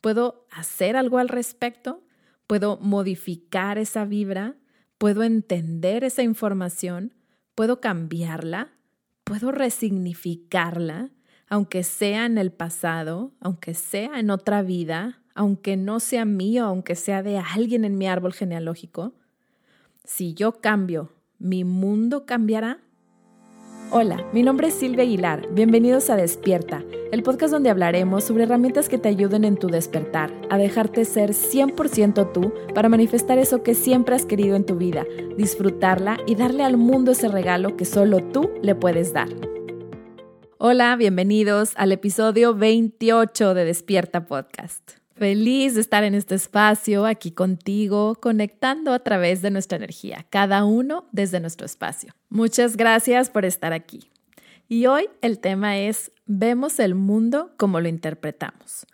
¿Puedo hacer algo al respecto? ¿Puedo modificar esa vibra? ¿Puedo entender esa información? ¿Puedo cambiarla? ¿Puedo resignificarla? Aunque sea en el pasado, aunque sea en otra vida, aunque no sea mío, aunque sea de alguien en mi árbol genealógico. Si yo cambio, ¿mi mundo cambiará? Hola, mi nombre es Silvia Aguilar. Bienvenidos a Despierta, el podcast donde hablaremos sobre herramientas que te ayuden en tu despertar, a dejarte ser 100% tú para manifestar eso que siempre has querido en tu vida, disfrutarla y darle al mundo ese regalo que solo tú le puedes dar. Hola, bienvenidos al episodio 28 de Despierta Podcast. Feliz de estar en este espacio, aquí contigo, conectando a través de nuestra energía, cada uno desde nuestro espacio. Muchas gracias por estar aquí. Y hoy el tema es, vemos el mundo como lo interpretamos.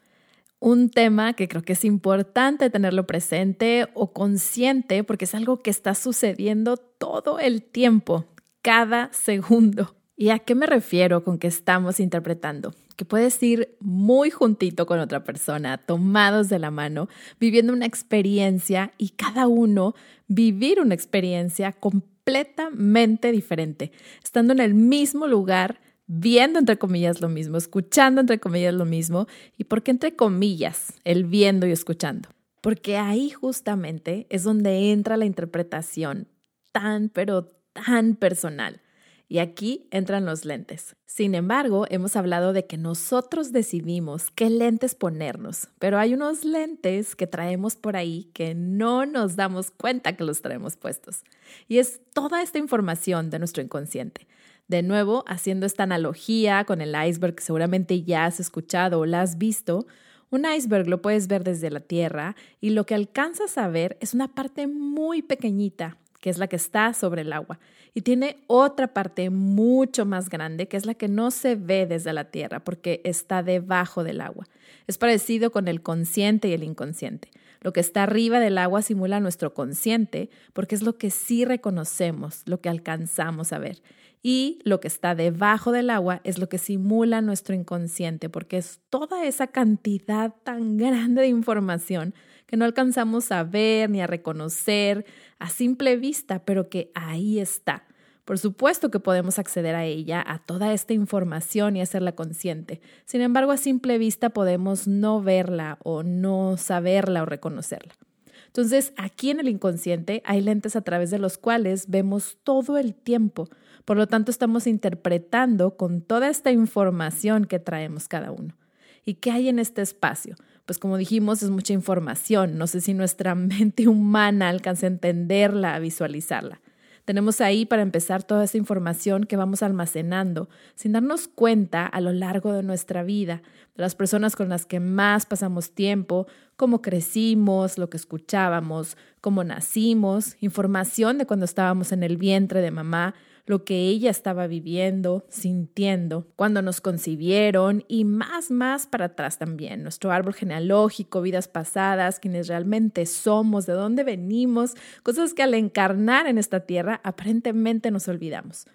Un tema que creo que es importante tenerlo presente o consciente porque es algo que está sucediendo todo el tiempo, cada segundo. ¿Y a qué me refiero con que estamos interpretando? que puedes ir muy juntito con otra persona, tomados de la mano, viviendo una experiencia y cada uno vivir una experiencia completamente diferente, estando en el mismo lugar, viendo entre comillas lo mismo, escuchando entre comillas lo mismo. ¿Y por qué entre comillas el viendo y escuchando? Porque ahí justamente es donde entra la interpretación tan, pero tan personal. Y aquí entran los lentes. Sin embargo, hemos hablado de que nosotros decidimos qué lentes ponernos, pero hay unos lentes que traemos por ahí que no nos damos cuenta que los traemos puestos. Y es toda esta información de nuestro inconsciente. De nuevo, haciendo esta analogía con el iceberg que seguramente ya has escuchado o la has visto, un iceberg lo puedes ver desde la Tierra y lo que alcanzas a ver es una parte muy pequeñita, que es la que está sobre el agua y tiene otra parte mucho más grande que es la que no se ve desde la tierra porque está debajo del agua. Es parecido con el consciente y el inconsciente. Lo que está arriba del agua simula nuestro consciente porque es lo que sí reconocemos, lo que alcanzamos a ver. Y lo que está debajo del agua es lo que simula nuestro inconsciente porque es toda esa cantidad tan grande de información que no alcanzamos a ver ni a reconocer a simple vista, pero que ahí está. Por supuesto que podemos acceder a ella, a toda esta información y hacerla consciente. Sin embargo, a simple vista podemos no verla o no saberla o reconocerla. Entonces, aquí en el inconsciente hay lentes a través de los cuales vemos todo el tiempo. Por lo tanto, estamos interpretando con toda esta información que traemos cada uno. ¿Y qué hay en este espacio? pues como dijimos, es mucha información. No sé si nuestra mente humana alcanza a entenderla, a visualizarla. Tenemos ahí para empezar toda esa información que vamos almacenando sin darnos cuenta a lo largo de nuestra vida, de las personas con las que más pasamos tiempo, cómo crecimos, lo que escuchábamos, cómo nacimos, información de cuando estábamos en el vientre de mamá, lo que ella estaba viviendo, sintiendo, cuando nos concibieron y más, más para atrás también, nuestro árbol genealógico, vidas pasadas, quienes realmente somos, de dónde venimos, cosas que al encarnar en esta tierra aparentemente nos olvidamos.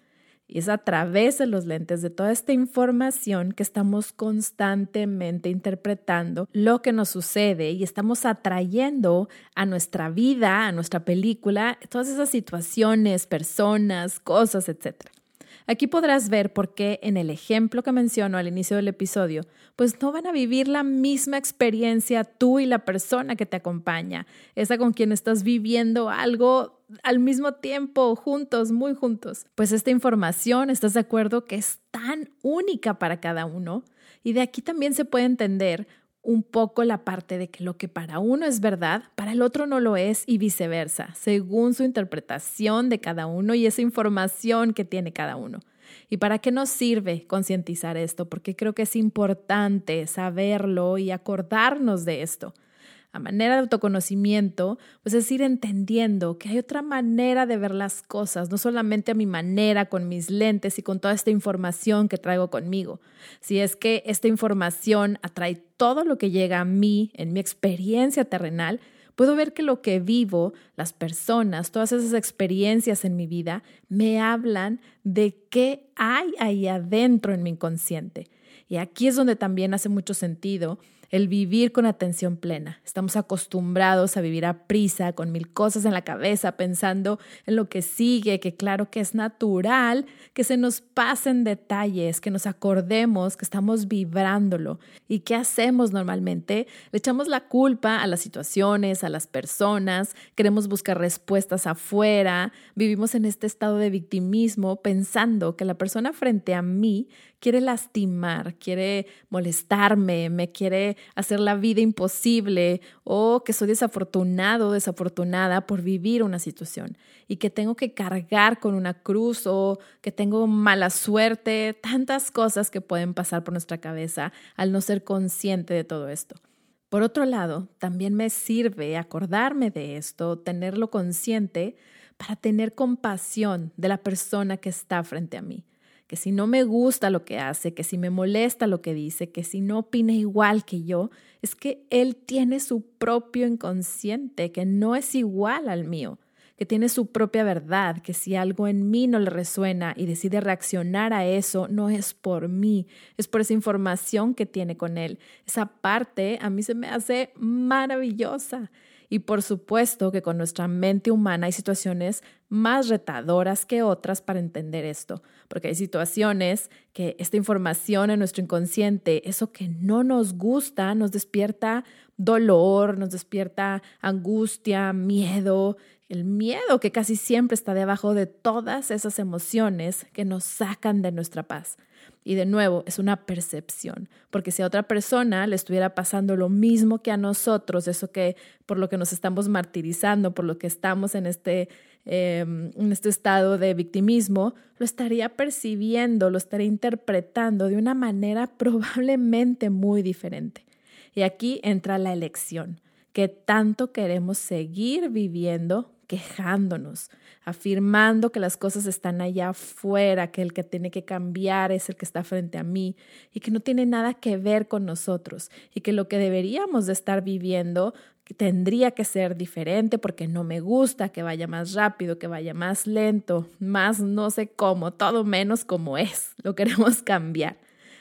Y es a través de los lentes de toda esta información que estamos constantemente interpretando lo que nos sucede y estamos atrayendo a nuestra vida, a nuestra película, todas esas situaciones, personas, cosas, etcétera. Aquí podrás ver por qué en el ejemplo que menciono al inicio del episodio, pues no van a vivir la misma experiencia tú y la persona que te acompaña, esa con quien estás viviendo algo al mismo tiempo, juntos, muy juntos. Pues esta información, ¿estás de acuerdo que es tan única para cada uno? Y de aquí también se puede entender un poco la parte de que lo que para uno es verdad, para el otro no lo es y viceversa, según su interpretación de cada uno y esa información que tiene cada uno. ¿Y para qué nos sirve concientizar esto? Porque creo que es importante saberlo y acordarnos de esto manera de autoconocimiento, pues es ir entendiendo que hay otra manera de ver las cosas, no solamente a mi manera, con mis lentes y con toda esta información que traigo conmigo. Si es que esta información atrae todo lo que llega a mí en mi experiencia terrenal, puedo ver que lo que vivo, las personas, todas esas experiencias en mi vida, me hablan de qué hay ahí adentro en mi inconsciente. Y aquí es donde también hace mucho sentido el vivir con atención plena. Estamos acostumbrados a vivir a prisa, con mil cosas en la cabeza, pensando en lo que sigue, que claro que es natural que se nos pasen detalles, que nos acordemos que estamos vibrándolo. ¿Y qué hacemos normalmente? Le echamos la culpa a las situaciones, a las personas, queremos buscar respuestas afuera, vivimos en este estado de victimismo pensando que la persona frente a mí quiere lastimar, quiere molestarme, me quiere hacer la vida imposible o que soy desafortunado desafortunada por vivir una situación y que tengo que cargar con una cruz o que tengo mala suerte, tantas cosas que pueden pasar por nuestra cabeza al no ser consciente de todo esto. Por otro lado, también me sirve acordarme de esto, tenerlo consciente para tener compasión de la persona que está frente a mí que si no me gusta lo que hace, que si me molesta lo que dice, que si no opina igual que yo, es que él tiene su propio inconsciente, que no es igual al mío, que tiene su propia verdad, que si algo en mí no le resuena y decide reaccionar a eso, no es por mí, es por esa información que tiene con él. Esa parte a mí se me hace maravillosa. Y por supuesto que con nuestra mente humana hay situaciones más retadoras que otras para entender esto, porque hay situaciones que esta información en nuestro inconsciente, eso que no nos gusta, nos despierta dolor, nos despierta angustia, miedo, el miedo que casi siempre está debajo de todas esas emociones que nos sacan de nuestra paz. Y de nuevo, es una percepción, porque si a otra persona le estuviera pasando lo mismo que a nosotros, eso que por lo que nos estamos martirizando, por lo que estamos en este, em, en este estado de victimismo, lo estaría percibiendo, lo estaría interpretando de una manera probablemente muy diferente. Y aquí entra la elección, que tanto queremos seguir viviendo quejándonos, afirmando que las cosas están allá afuera, que el que tiene que cambiar es el que está frente a mí y que no tiene nada que ver con nosotros y que lo que deberíamos de estar viviendo tendría que ser diferente porque no me gusta que vaya más rápido, que vaya más lento, más no sé cómo, todo menos como es. Lo queremos cambiar.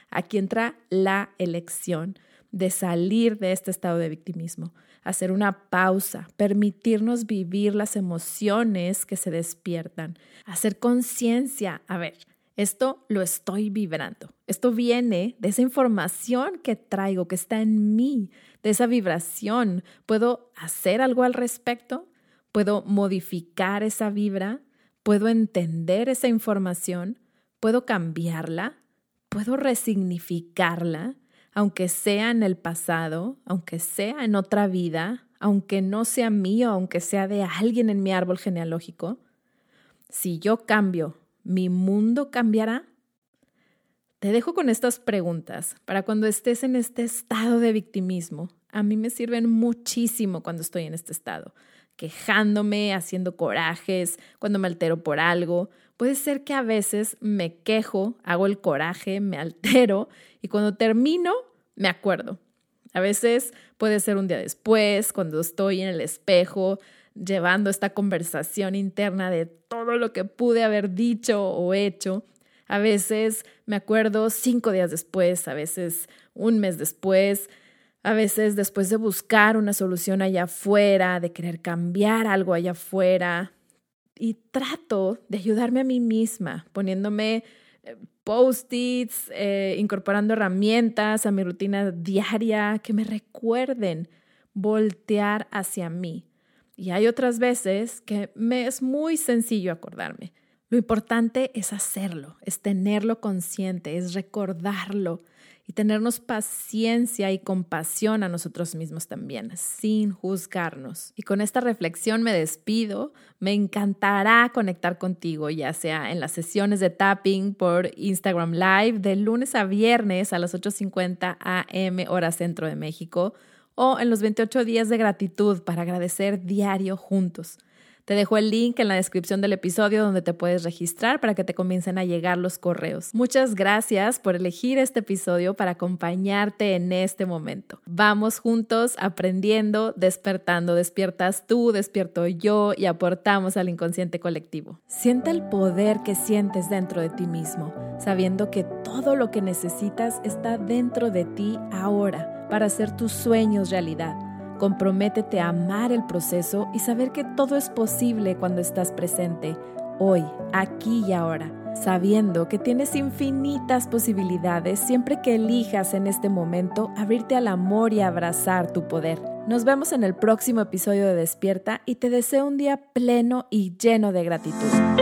Aquí entra la elección de salir de este estado de victimismo, hacer una pausa, permitirnos vivir las emociones que se despiertan, hacer conciencia, a ver, esto lo estoy vibrando. Esto viene de esa información que traigo, que está en mí, de esa vibración. ¿Puedo hacer algo al respecto? ¿Puedo modificar esa vibra? ¿Puedo entender esa información? ¿Puedo cambiarla? ¿Puedo resignificarla? Aunque sea en el pasado, aunque sea en otra vida, aunque no sea mío, aunque sea de alguien en mi árbol genealógico, si yo cambio, ¿mi mundo cambiará? Te dejo con estas preguntas para cuando estés en este estado de victimismo. A mí me sirven muchísimo cuando estoy en este estado, quejándome, haciendo corajes, cuando me altero por algo. Puede ser que a veces me quejo, hago el coraje, me altero y cuando termino me acuerdo. A veces puede ser un día después, cuando estoy en el espejo llevando esta conversación interna de todo lo que pude haber dicho o hecho. A veces me acuerdo cinco días después, a veces un mes después, a veces después de buscar una solución allá afuera, de querer cambiar algo allá afuera. Y trato de ayudarme a mí misma, poniéndome eh, post-its, eh, incorporando herramientas a mi rutina diaria que me recuerden voltear hacia mí. Y hay otras veces que me es muy sencillo acordarme. Lo importante es hacerlo, es tenerlo consciente, es recordarlo y tenernos paciencia y compasión a nosotros mismos también, sin juzgarnos. Y con esta reflexión me despido. Me encantará conectar contigo, ya sea en las sesiones de tapping por Instagram Live de lunes a viernes a las 8.50 am hora centro de México o en los 28 días de gratitud para agradecer diario juntos. Te dejo el link en la descripción del episodio donde te puedes registrar para que te comiencen a llegar los correos. Muchas gracias por elegir este episodio para acompañarte en este momento. Vamos juntos aprendiendo, despertando. Despiertas tú, despierto yo y aportamos al inconsciente colectivo. Sienta el poder que sientes dentro de ti mismo, sabiendo que todo lo que necesitas está dentro de ti ahora para hacer tus sueños realidad. Comprométete a amar el proceso y saber que todo es posible cuando estás presente, hoy, aquí y ahora, sabiendo que tienes infinitas posibilidades siempre que elijas en este momento abrirte al amor y abrazar tu poder. Nos vemos en el próximo episodio de Despierta y te deseo un día pleno y lleno de gratitud.